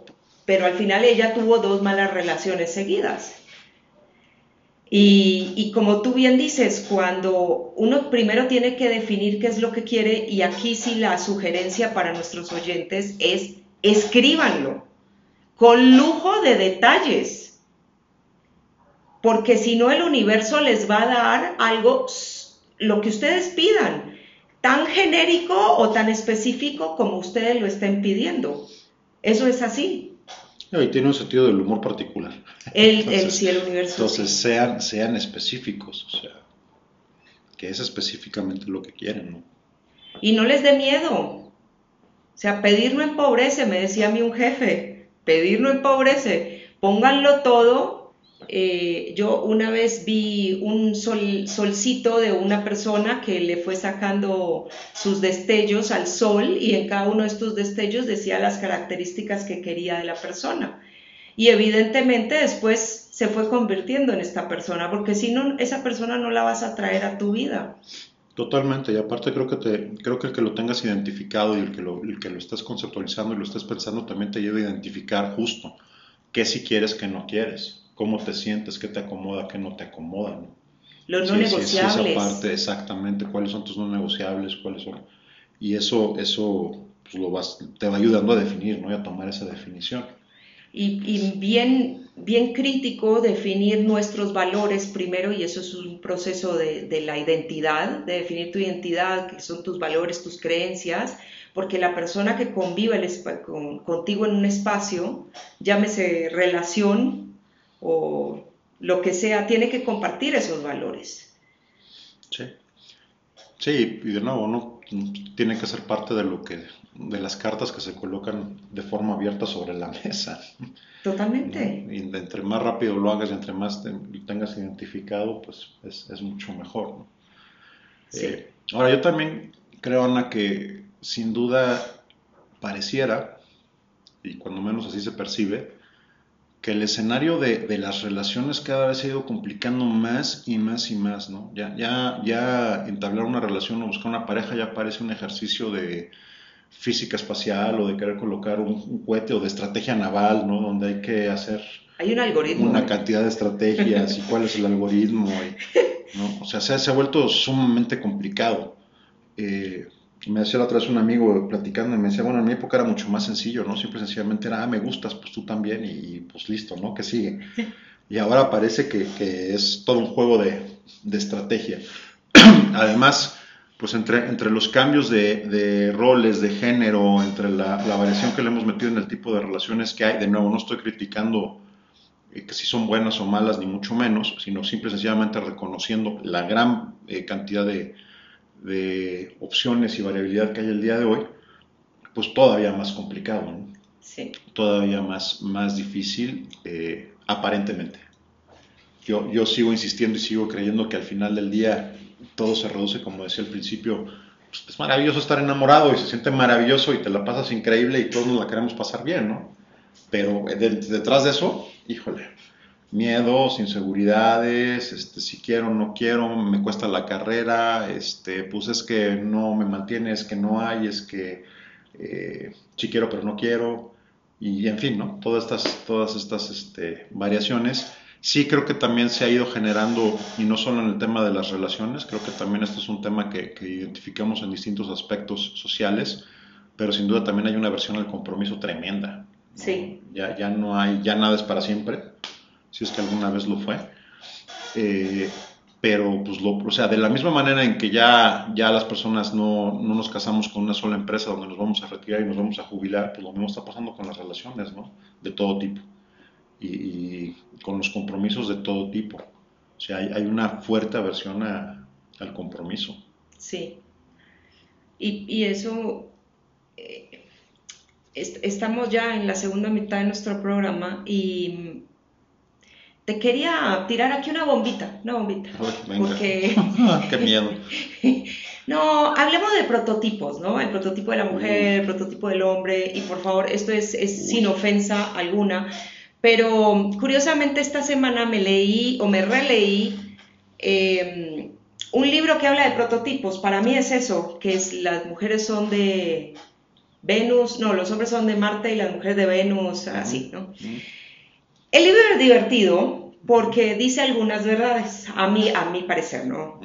pero al final ella tuvo dos malas relaciones seguidas. Y, como tú bien dices, cuando uno primero tiene que definir qué es lo que quiere, y aquí sí la sugerencia para nuestros oyentes es escríbanlo con lujo de detalles, porque si no el universo les va a dar algo, lo que ustedes pidan, tan genérico o tan específico como ustedes lo estén pidiendo. Eso es así. Y tiene un sentido del humor particular. El, el cielo universo. Entonces sean, sean específicos, o sea, que es específicamente lo que quieren, ¿no? Y no les dé miedo. O sea, pedir no empobrece, me decía a mí un jefe, pedir no empobrece, pónganlo todo eh, yo una vez vi un sol, solcito de una persona que le fue sacando sus destellos al sol y en cada uno de estos destellos decía las características que quería de la persona. Y evidentemente después se fue convirtiendo en esta persona, porque si no, esa persona no la vas a traer a tu vida. Totalmente, y aparte creo que, te, creo que el que lo tengas identificado y el que lo, el que lo estés conceptualizando y lo estés pensando también te lleva a identificar justo qué si quieres, qué no quieres cómo te sientes, qué te acomoda, qué no te acomoda. ¿no? Los no negociables. esa parte, exactamente, cuáles son tus no negociables, cuáles son. Y eso, eso pues, lo vas, te va ayudando a definir, ¿no? Y a tomar esa definición. Y, y, bien, bien crítico definir nuestros valores primero, y eso es un proceso de, de la identidad, de definir tu identidad, que son tus valores, tus creencias, porque la persona que convive con, contigo en un espacio, llámese relación, o lo que sea, tiene que compartir esos valores. Sí. Sí, y de nuevo, ¿no? Tiene que ser parte de lo que, de las cartas que se colocan de forma abierta sobre la mesa. Totalmente. Y entre más rápido lo hagas y entre más te, tengas identificado, pues es, mucho mejor. Sí. Eh, ahora, yo también creo, Ana, que sin duda pareciera, y cuando menos así se percibe, que el escenario de, las relaciones cada vez se ha ido complicando más y más y más, ¿no? Ya, ya, ya entablar una relación o buscar una pareja ya parece un ejercicio de física espacial o de querer colocar un, cohete o de estrategia naval, ¿no? Donde hay que hacer hay un algoritmo. Una cantidad de estrategias y cuál es el algoritmo. ¿no? O sea, se, se, ha vuelto sumamente complicado. Eh, me decía la otra vez un amigo platicando y me decía, bueno, en mi época era mucho más sencillo, ¿no? Siempre sencillamente era, ah, me gustas, pues tú también y pues listo, ¿no? Que sigue. Y ahora parece que, que es todo un juego de, de estrategia. *clears throat* Además, pues entre, entre los cambios de, de roles, de género, entre la, la, variación que le hemos metido en el tipo de relaciones que hay, de nuevo, no estoy criticando eh, que si son buenas o malas, ni mucho menos, sino simple y sencillamente reconociendo la gran eh, cantidad de, de opciones y variabilidad que hay el día de hoy, pues todavía más complicado, sí. todavía más, más difícil eh, aparentemente. Yo, yo sigo insistiendo y sigo creyendo que al final del día todo se reduce, como decía al principio, pues es maravilloso estar enamorado y se siente maravilloso y te la pasas increíble y todos nos la queremos pasar bien, ¿no? Pero detrás de eso, híjole, miedos, inseguridades, este, si quiero, no quiero, me cuesta la carrera, este, pues es que no me mantiene, es que no hay, es que eh, sí quiero pero no quiero, y en fin, ¿no? Todas estas, todas estas este, variaciones. Sí creo que también se ha ido generando, y no solo en el tema de las relaciones, creo que también este es un tema que, identificamos en distintos aspectos sociales, pero sin duda también hay una versión del compromiso tremenda. Sí. Ya, ya no hay, ya nada es para siempre si es que alguna vez lo fue. Eh, pero pues lo, o sea, de la misma manera en que ya, ya las personas no, no, nos casamos con una sola empresa donde nos vamos a retirar y nos vamos a jubilar, pues lo mismo está pasando con las relaciones, ¿no? De todo tipo. Y, con los compromisos de todo tipo. O sea, hay, hay una fuerte aversión al compromiso. Sí. Y, y eso, eh, estamos ya en la segunda mitad de nuestro programa y te quería tirar aquí una bombita, una bombita. porque... *laughs* Qué miedo. *laughs* no, hablemos de prototipos, ¿no? El prototipo de la mujer, el prototipo del hombre, y por favor, esto es, sin ofensa alguna, pero curiosamente esta semana me leí o me releí em, un libro que habla de prototipos. Para mí es eso, que es las mujeres son de Venus, no, los hombres son de Marte y las mujeres de Venus, así, ¿no? El libro es divertido porque dice algunas verdades, a mí, a mi parecer, ¿no?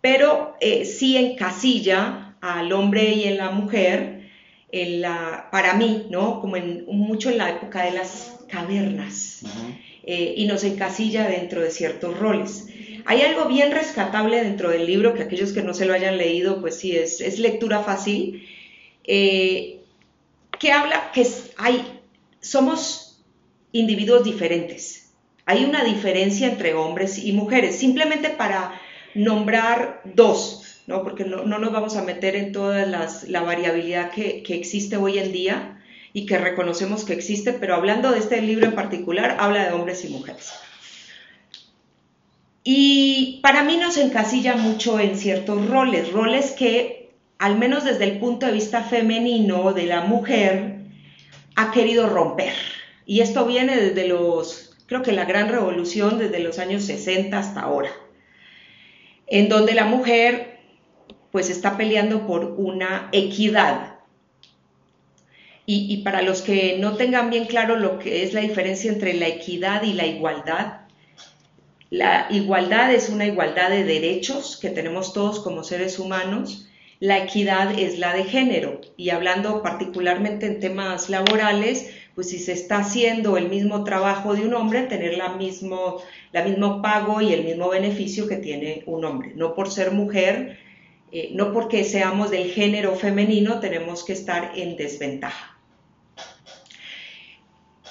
Pero eh, sí encasilla al hombre y en la mujer, en la, para mí, ¿no? Como en, mucho en la época de las cavernas, eh, y nos encasilla dentro de ciertos roles. Hay algo bien rescatable dentro del libro, que aquellos que no se lo hayan leído, pues sí, es, es lectura fácil, eh, que habla que hay, somos individuos diferentes. Hay una diferencia entre hombres y mujeres, simplemente para nombrar dos, ¿no? porque no, nos vamos a meter en toda la variabilidad que, existe hoy en día y que reconocemos que existe, pero hablando de este libro en particular, habla de hombres y mujeres. Y para mí nos encasilla mucho en ciertos roles, roles que, al menos desde el punto de vista femenino de la mujer, ha querido romper. Y esto viene desde los, creo que la gran revolución desde los años 60 hasta ahora, en donde la mujer pues está peleando por una equidad. Y, para los que no tengan bien claro lo que es la diferencia entre la equidad y la igualdad, la igualdad es una igualdad de derechos que tenemos todos como seres humanos, la equidad es la de género. Y hablando particularmente en temas laborales, pues si se está haciendo el mismo trabajo de un hombre, tener la mismo, la mismo pago y el mismo beneficio que tiene un hombre. No por ser mujer, eh, no porque seamos del género femenino, tenemos que estar en desventaja.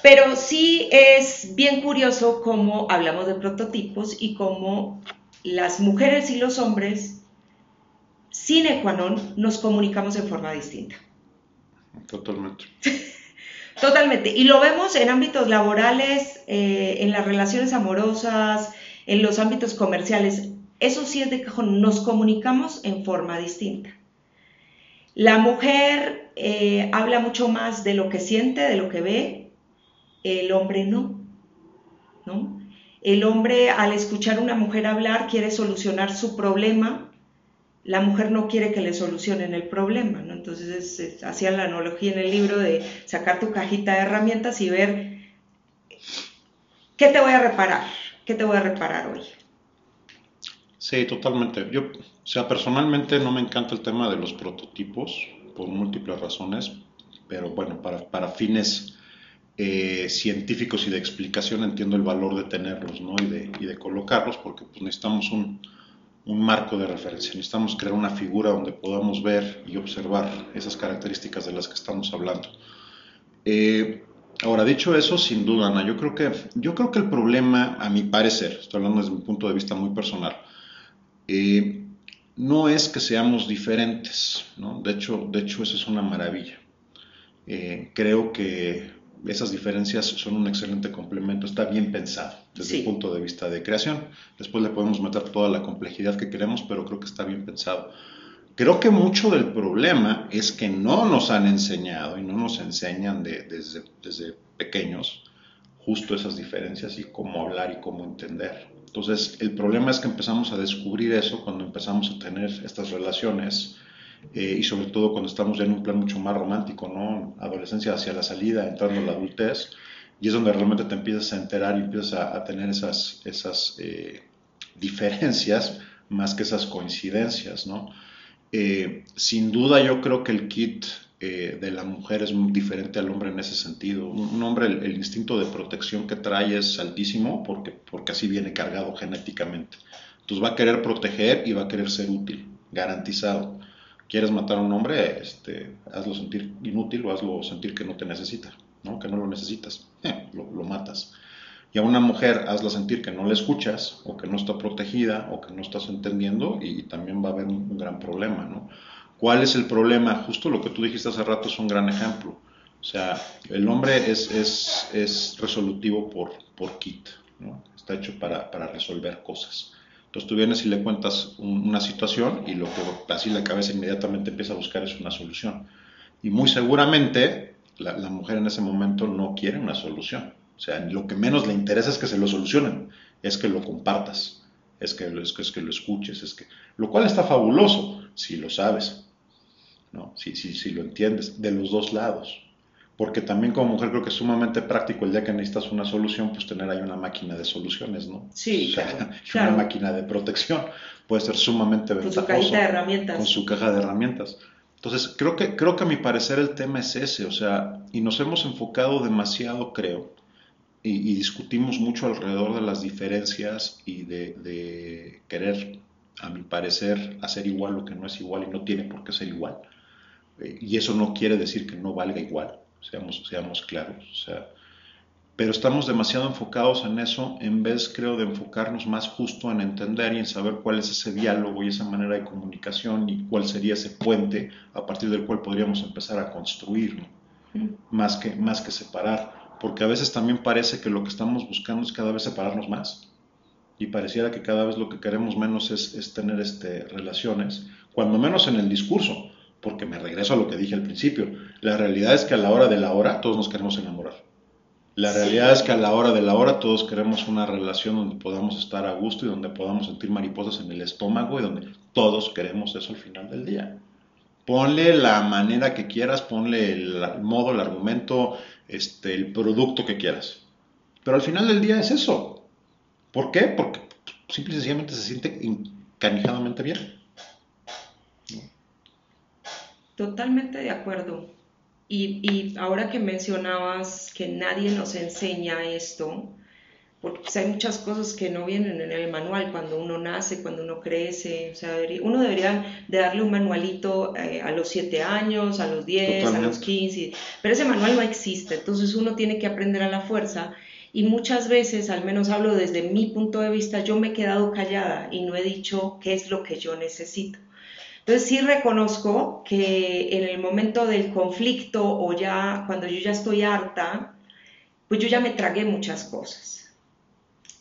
Pero sí es bien curioso cómo hablamos de prototipos y cómo las mujeres y los hombres, sin qua nos comunicamos en forma distinta. Totalmente. *laughs* Totalmente. Y lo vemos en ámbitos laborales, eh, en las relaciones amorosas, en los ámbitos comerciales. Eso sí es de cajón, nos comunicamos en forma distinta. La mujer eh, habla mucho más de lo que siente, de lo que ve, el hombre no, ¿no? El hombre al escuchar a una mujer hablar quiere solucionar su problema la mujer no quiere que le solucionen el problema, ¿no? Entonces hacía la analogía en el libro de sacar tu cajita de herramientas y ver qué te voy a reparar, qué te voy a reparar hoy. Sí, totalmente. Yo, o sea, personalmente no me encanta el tema de los prototipos por múltiples razones, pero bueno, para, fines eh, científicos y de explicación entiendo el valor de tenerlos, ¿no? Y de, y de colocarlos, porque pues, necesitamos un, un marco de referencia. Necesitamos crear una figura donde podamos ver y observar esas características de las que estamos hablando. Eh, ahora, dicho eso, sin duda, Ana, yo creo, que, yo creo que el problema, a mi parecer, estoy hablando desde mi punto de vista muy personal, eh, no es que seamos diferentes, ¿no? De hecho, de hecho, eso es una maravilla. Eh, creo que esas diferencias son un excelente complemento, está bien pensado desde el punto de vista de creación. Después le podemos meter toda la complejidad que queremos, pero creo que está bien pensado. Creo que mucho del problema es que no nos han enseñado y no nos enseñan desde, desde pequeños justo esas diferencias y cómo hablar y cómo entender. Entonces, el problema es que empezamos a descubrir eso cuando empezamos a tener estas relaciones eh, y sobre todo cuando estamos ya en un plan mucho más romántico, ¿no? Adolescencia hacia la salida, entrando a la adultez, y es donde realmente te empiezas a enterar y empiezas a, tener esas, esas eh, diferencias más que esas coincidencias, ¿no? Eh, sin duda yo creo que el kit eh, de la mujer es muy diferente al hombre en ese sentido. Un, hombre, el, instinto de protección que trae es altísimo porque, porque así viene cargado genéticamente. Entonces va a querer proteger y va a querer ser útil, garantizado. ¿Quieres matar a un hombre? Este, hazlo sentir inútil o hazlo sentir que no te necesita, ¿no? que no lo necesitas. Eh, lo, lo matas. Y a una mujer hazla sentir que no le escuchas o que no está protegida o que no estás entendiendo y, también va a haber un, gran problema, ¿no? ¿Cuál es el problema? Justo lo que tú dijiste hace rato es un gran ejemplo. O sea, el hombre es, es, es resolutivo por, por kit, ¿no? Está hecho para, para, resolver cosas. Entonces tú vienes y le cuentas una situación y lo que así la cabeza inmediatamente empieza a buscar es una solución. Y muy seguramente la, la mujer en ese momento no quiere una solución o sea, lo que menos le interesa es que se lo solucionen, es que lo compartas, es que, es que, es que lo escuches, es que, lo cual está fabuloso si lo sabes, ¿no? si, si, si lo entiendes, de los dos lados. Porque también como mujer creo que es sumamente práctico el día que necesitas una solución, pues tener ahí una máquina de soluciones, ¿no? Sí, *laughs* Una máquina de protección puede ser sumamente ventajoso. Con su caja de herramientas. Con su caja de herramientas. Entonces, creo que, creo que a mi parecer el tema es ese, o sea, y nos hemos enfocado demasiado, creo, y, discutimos mucho alrededor de las diferencias y de, querer, a mi parecer, hacer igual lo que no es igual y no tiene por qué ser igual. Eh, y eso no quiere decir que no valga igual, seamos, seamos claros. O sea, pero estamos demasiado enfocados en eso en vez, creo, de enfocarnos más justo en entender y en saber cuál es ese diálogo y esa manera de comunicación y cuál sería ese puente a partir del cual podríamos empezar a construir, mm. más, que, más que separar porque a veces también parece que lo que estamos buscando es cada vez separarnos más. Y pareciera que cada vez lo que queremos menos es, tener este, relaciones, cuando menos en el discurso, porque me regreso a lo que dije al principio. La realidad es que a la hora de la hora todos nos queremos enamorar. La realidad es que a la hora de la hora todos queremos una relación donde podamos estar a gusto y donde podamos sentir mariposas en el estómago y donde todos queremos eso al final del día. Ponle la manera que quieras, ponle el modo, el argumento, este, el producto que quieras. Pero al final del día es eso. ¿Por qué? Porque simple y sencillamente se siente encanijadamente bien. Totalmente de acuerdo. Y, y, ahora que mencionabas que nadie nos enseña esto, porque pues, hay muchas cosas que no vienen en el manual cuando uno nace, cuando uno crece, o sea, uno debería de darle un manualito eh, a los 7 años, a los 10, a los 15, pero ese manual no existe, entonces uno tiene que aprender a la fuerza y muchas veces, al menos hablo desde mi punto de vista, yo me he quedado callada y no he dicho qué es lo que yo necesito. Entonces sí reconozco que en el momento del conflicto o ya cuando yo ya estoy harta, pues yo ya me tragué muchas cosas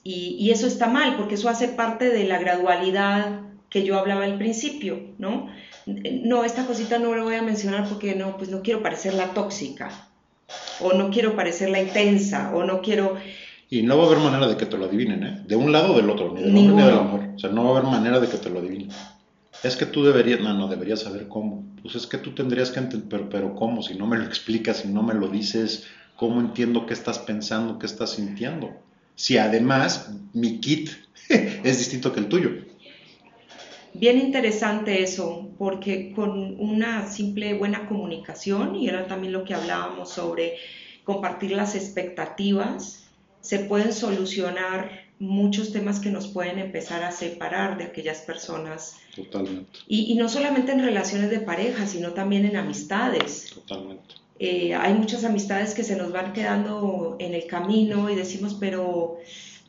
y, eso está mal, porque eso hace parte de la gradualidad que yo hablaba al principio, ¿no? No, esta cosita no la voy a mencionar porque no, pues no quiero parecer la tóxica, o no quiero parecer la intensa, o no quiero... Y no va a haber manera de que te lo adivinen, ¿eh? De un lado o del otro, ni del hombre ni del amor. O sea, no va a haber manera de que te lo adivinen. Es que tú deberías, no, no, deberías saber cómo. Pues es que tú tendrías que entender, pero, pero ¿cómo? Si no me lo explicas, si no me lo dices, ¿cómo entiendo qué estás pensando, qué estás sintiendo? si además mi kit *laughs* es distinto que el tuyo. Bien interesante eso, porque con una simple buena comunicación, y era también lo que hablábamos sobre compartir las expectativas, se pueden solucionar muchos temas que nos pueden empezar a separar de aquellas personas. Totalmente. Y, y no solamente en relaciones de pareja, sino también en amistades. Totalmente. Eh, hay muchas amistades que se nos van quedando en el camino y decimos, pero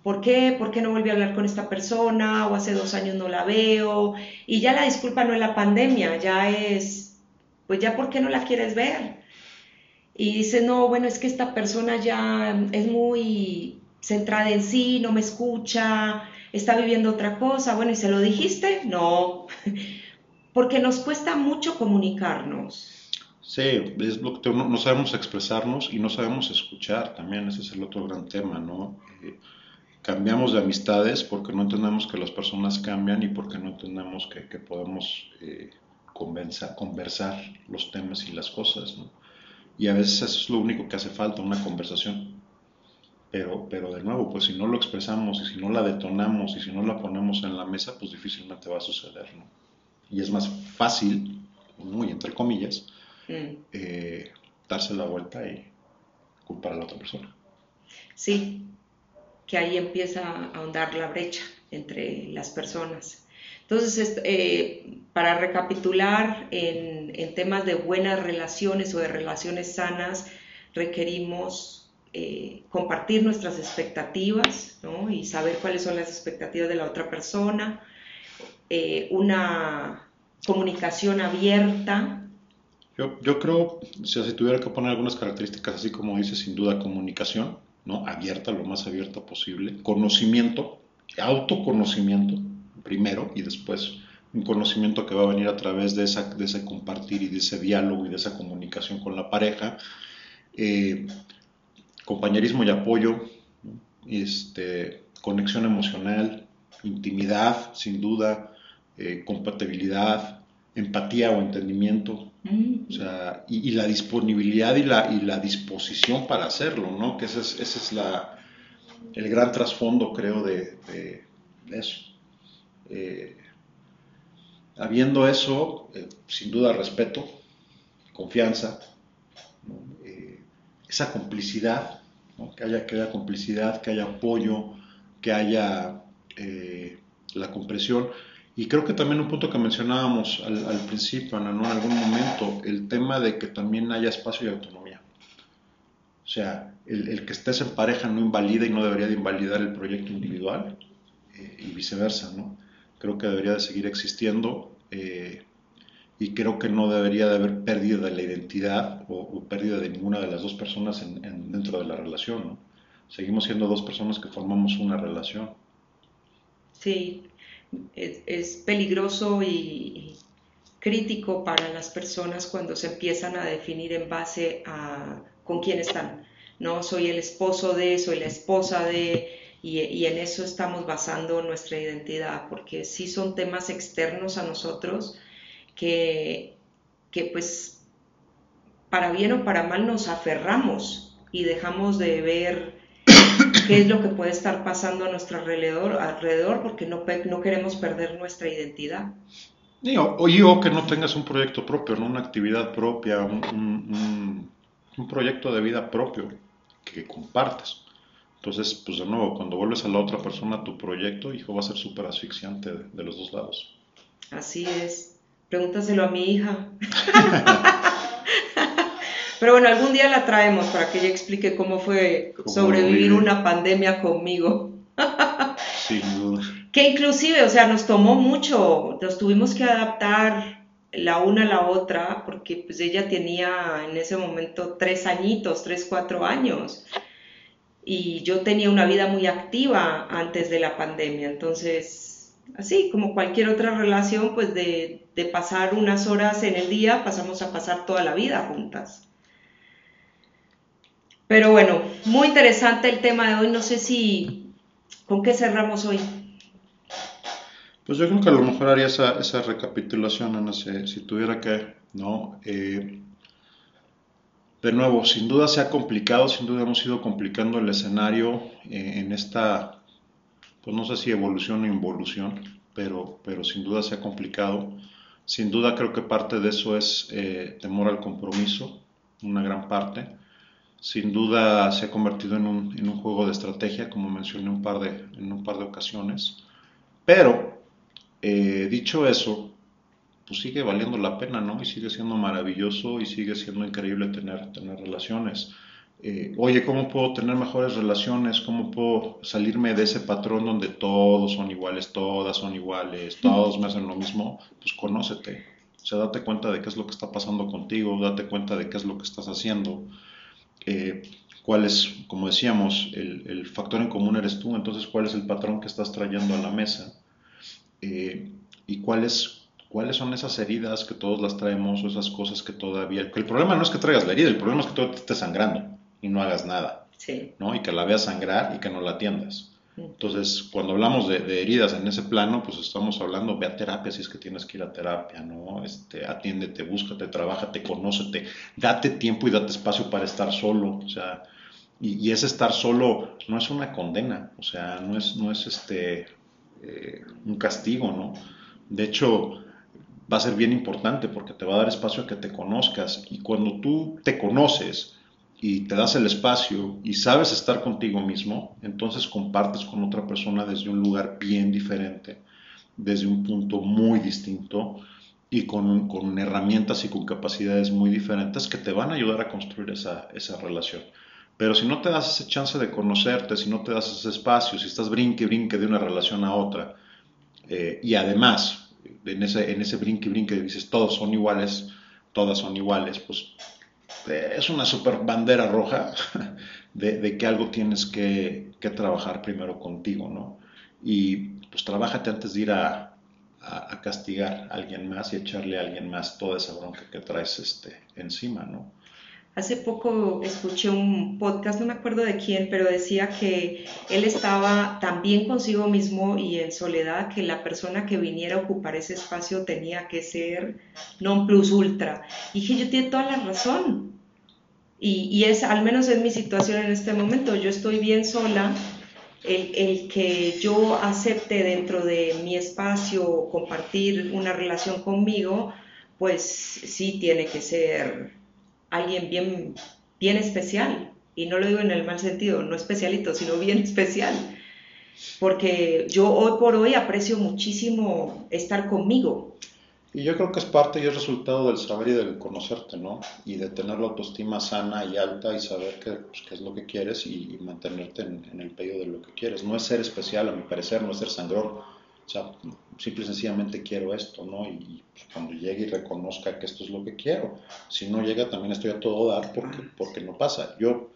¿por qué? ¿Por qué no volví a hablar con esta persona? O hace dos años no la veo. Y ya la disculpa no es la pandemia, ya es, pues ya ¿por qué no la quieres ver? Y dice, no, bueno, es que esta persona ya es muy centrada en sí, no me escucha, está viviendo otra cosa. Bueno, ¿y se lo dijiste? No, *laughs* porque nos cuesta mucho comunicarnos. Sí, es lo que no, sabemos expresarnos y no sabemos escuchar también, ese es el otro gran tema, ¿no? Eh, cambiamos de amistades porque no entendemos que las personas cambian y porque no entendemos que, podemos eh, conversar los temas y las cosas, ¿no? Y a veces eso es lo único que hace falta, una conversación. Pero, pero de nuevo, pues si no lo expresamos y si no la detonamos y si no la ponemos en la mesa, pues difícilmente va a suceder, ¿no? Y es más fácil, muy entre comillas, mm. eh, darse la vuelta y culpar a la otra persona. Sí, que ahí empieza a ahondar la brecha entre las personas. Entonces, eh, para recapitular, en, temas de buenas relaciones o de relaciones sanas, requerimos eh, compartir nuestras expectativas y saber cuáles son las expectativas de la otra persona, eh, una comunicación abierta. Yo, yo creo, si tuviera que poner algunas características, así como dice, sin duda comunicación, ¿no? abierta, lo más abierta posible, conocimiento, autoconocimiento primero y después un conocimiento que va a venir a través de, esa, de ese compartir y de ese diálogo y de esa comunicación con la pareja, eh, compañerismo y apoyo, este, conexión emocional, intimidad, sin duda, eh, compatibilidad, empatía o entendimiento, mm. o sea, y, la disponibilidad y la, y la disposición para hacerlo, ¿no? Que ese es, ese es la, el gran trasfondo, creo, de, eso. Eh, habiendo eso, eh, sin duda respeto, confianza, esa complicidad, que, haya, que haya complicidad, que haya apoyo, que haya la compresión. Y creo que también un punto que mencionábamos al, principio, Ana, en algún momento, el tema de que también haya espacio y autonomía. O sea, el, que estés en pareja no invalida y no debería de invalidar el proyecto individual eh, y viceversa, ¿no? Creo que debería de seguir existiendo eh, y creo que no debería de haber pérdida de la identidad o, pérdida de ninguna de las dos personas en, dentro de la relación, ¿no? Seguimos siendo dos personas que formamos una relación. Sí, es, peligroso y crítico para las personas cuando se empiezan a definir en base a con quién están. No, soy el esposo de, soy la esposa de, y, en eso estamos basando nuestra identidad, porque sí son temas externos a nosotros que, que pues para bien o para mal nos aferramos y dejamos de ver qué es lo que puede estar pasando a nuestro alrededor, alrededor porque no, no queremos perder nuestra identidad. Y o, que no tengas un proyecto propio, ¿no? una actividad propia, un, un, proyecto de vida propio que compartes. Entonces, pues de nuevo, cuando vuelves a la otra persona, tu proyecto, hijo, va a ser súper asfixiante de, de los dos lados. Así es. Pregúntaselo a mi hija. Pero bueno, algún día la traemos para que ella explique cómo fue sobrevivir una pandemia conmigo. Sin duda. Que inclusive, o sea, nos tomó mucho, nos tuvimos que adaptar la una a la otra, porque pues ella tenía en ese momento tres añitos, tres, cuatro años, y yo tenía una vida muy activa antes de la pandemia, entonces, así como cualquier otra relación, pues de, pasar unas horas en el día, pasamos a pasar toda la vida juntas. Pero bueno, muy interesante el tema de hoy. No sé si, ¿con qué cerramos hoy? Pues yo creo que a lo mejor haría esa, recapitulación, Ana, si, si tuviera que, ¿no? Eh, de nuevo, sin duda se ha complicado, sin duda hemos ido complicando el escenario eh, en esta, pues no sé si evolución o involución, pero, pero sin duda se ha complicado. Sin duda creo que parte de eso es eh, temor al compromiso, una gran parte sin duda se ha convertido en un, en un, juego de estrategia, como mencioné un par de, en un par de ocasiones. Pero, eh, dicho eso, pues sigue valiendo la pena, ¿no? Y sigue siendo maravilloso y sigue siendo increíble tener, tener relaciones. Eh, oye, ¿cómo puedo tener mejores relaciones? ¿Cómo puedo salirme de ese patrón donde todos son iguales, todas son iguales, todos me hacen lo mismo? Pues conócete. O sea, date cuenta de qué es lo que está pasando contigo, date cuenta de qué es lo que estás haciendo eh, cuál es, como decíamos, el, factor en común eres tú, entonces cuál es el patrón que estás trayendo a la mesa eh, y cuáles cuáles son esas heridas que todos las traemos o esas cosas que todavía... el problema no es que traigas la herida, el problema es que tú te estés sangrando y no hagas nada. ¿no? Y que la veas sangrar y que no la atiendas. Entonces, cuando hablamos de, heridas en ese plano, pues estamos hablando, ve a terapia si es que tienes que ir a terapia, ¿no? Este, atiéndete, búscate, trabájate, conócete, date tiempo y date espacio para estar solo, o sea, y, ese estar solo no es una condena, o sea, no es, no es este, eh, un castigo, ¿no? De hecho, va a ser bien importante porque te va a dar espacio a que te conozcas y cuando tú te conoces y te das el espacio y sabes estar contigo mismo, entonces compartes con otra persona desde un lugar bien diferente, desde un punto muy distinto y con, con herramientas y con capacidades muy diferentes que te van a ayudar a construir esa, esa relación. Pero si no te das ese chance de conocerte, si no te das ese espacio, si estás brinque, brinque de una relación a otra, eh, y además en ese, en ese brinque, brinque dices todos son iguales, todas son iguales, pues eh, es una super bandera roja *laughs* de, que algo tienes que, trabajar primero contigo, ¿no? Y pues trabájate antes de ir a, a, a, castigar a alguien más y echarle a alguien más toda esa bronca que traes este, encima, ¿no? Hace poco escuché un podcast, no me acuerdo de quién, pero decía que él estaba tan bien consigo mismo y en soledad que la persona que viniera a ocupar ese espacio tenía que ser non plus ultra. Y dije, yo tiene toda la razón. Y, y, es, al menos en mi situación en este momento, yo estoy bien sola. El, el que yo acepte dentro de mi espacio compartir una relación conmigo, pues sí tiene que ser alguien bien, bien especial. Y no lo digo en el mal sentido, no especialito, sino bien especial. Porque yo hoy por hoy aprecio muchísimo estar conmigo. Y yo creo que es parte y es resultado del saber y del conocerte, ¿no? Y de tener la autoestima sana y alta y saber qué, pues, qué es lo que quieres y, y mantenerte en, en, el pedido de lo que quieres. No es ser especial, a mi parecer, no es ser sangrón o sea, simple y sencillamente quiero esto, ¿no? Y pues, cuando llegue y reconozca que esto es lo que quiero. Si no llega, también estoy a todo dar porque, porque no pasa. Yo,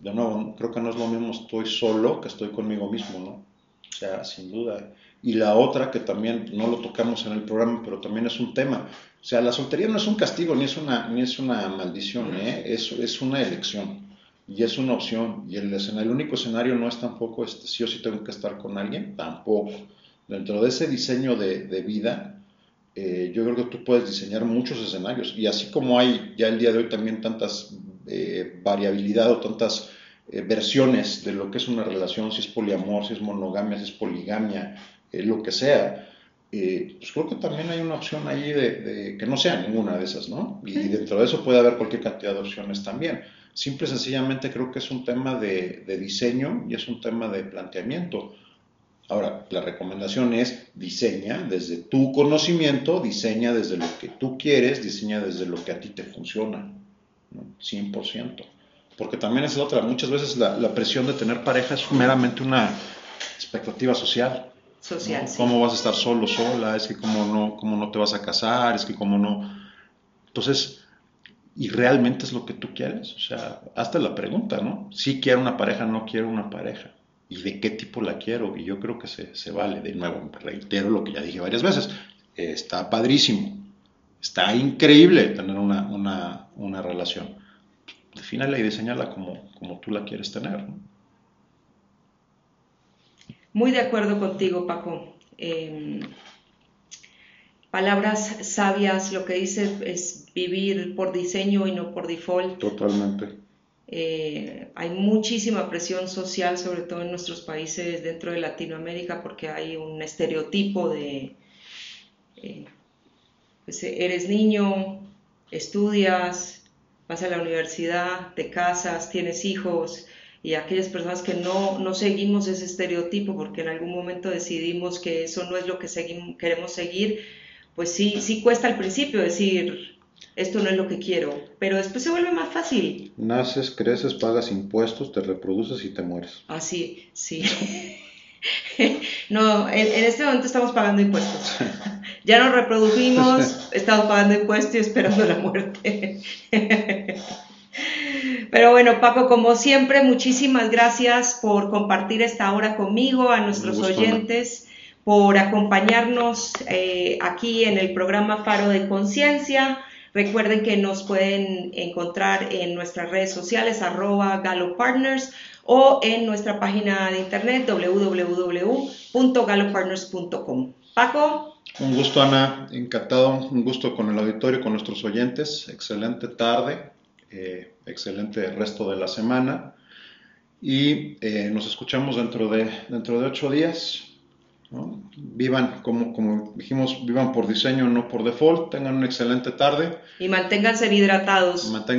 de nuevo, creo que no es lo mismo estoy solo que estoy conmigo mismo, ¿no? O sea, sin duda. Y la otra que también no lo tocamos en el programa, pero también es un tema. O sea, la soltería no es un castigo ni es una, ni es una maldición, ¿eh? es, es una elección y es una opción. Y el, el único escenario no es tampoco este, sí o sí tengo que estar con alguien, tampoco dentro de ese diseño de, de vida, eh, yo creo que tú puedes diseñar muchos escenarios. Y así como hay ya el día de hoy también tantas eh, variabilidad o tantas eh, versiones de lo que es una relación, si es poliamor, si es monogamia, si es poligamia, eh, lo que sea, eh, pues creo que también hay una opción ahí de, de, que no sea ninguna de esas, ¿no? Y dentro de eso puede haber cualquier cantidad de opciones también. Simple y sencillamente creo que es un tema de, de diseño y es un tema de planteamiento. Ahora, la recomendación es diseña desde tu conocimiento, diseña desde lo que tú quieres, diseña desde lo que a ti te funciona, ¿no? 100%. Porque también es otra, muchas veces la, la, presión de tener pareja es meramente una expectativa social. Social. ¿no? Sí. ¿Cómo vas a estar solo, sola? Es que cómo no, cómo no te vas a casar, es que cómo no... Entonces, ¿y realmente es lo que tú quieres? O sea, hazte la pregunta, ¿no? Si quiero una pareja, no quiero una pareja y de qué tipo la quiero. Y yo creo que se, se vale. De nuevo, reitero lo que ya dije varias veces. Está padrísimo. Está increíble tener una, una, una relación. Defínala y diseñala como, como tú la quieres tener. ¿no? Muy de acuerdo contigo, Paco. Eh, palabras sabias, lo que dice es vivir por diseño y no por default. Totalmente. Eh, hay muchísima presión social, sobre todo en nuestros países dentro de Latinoamérica, porque hay un estereotipo de, eh, pues eres niño, estudias, vas a la universidad, te casas, tienes hijos, y aquellas personas que no, no seguimos ese estereotipo porque en algún momento decidimos que eso no es lo que seguimos, queremos seguir, pues sí, sí cuesta al principio decir, esto no es lo que quiero, pero después se vuelve más fácil. Naces, creces, pagas impuestos, te reproduces y te mueres. Así, sí. *laughs* no, en, en, este momento estamos pagando impuestos. *laughs* ya nos reprodujimos, *laughs* estamos pagando impuestos y esperando la muerte. Pero bueno, Paco, como siempre, muchísimas gracias por compartir esta hora conmigo, a nuestros gusto, oyentes, por acompañarnos eh, aquí en el programa Faro de Conciencia. Recuerden que nos pueden encontrar en nuestras redes sociales, arroba galopartners, o en nuestra página de internet www.galopartners.com. Paco. Un gusto, Ana. Encantado. Un gusto con el auditorio, con nuestros oyentes. Excelente tarde. Eh, excelente resto de la semana. Y eh, nos escuchamos dentro de, dentro de ocho días. ¿no? Vivan, como, como dijimos, vivan por diseño, no por default. Tengan una excelente tarde. Y manténganse hidratados. Mantengan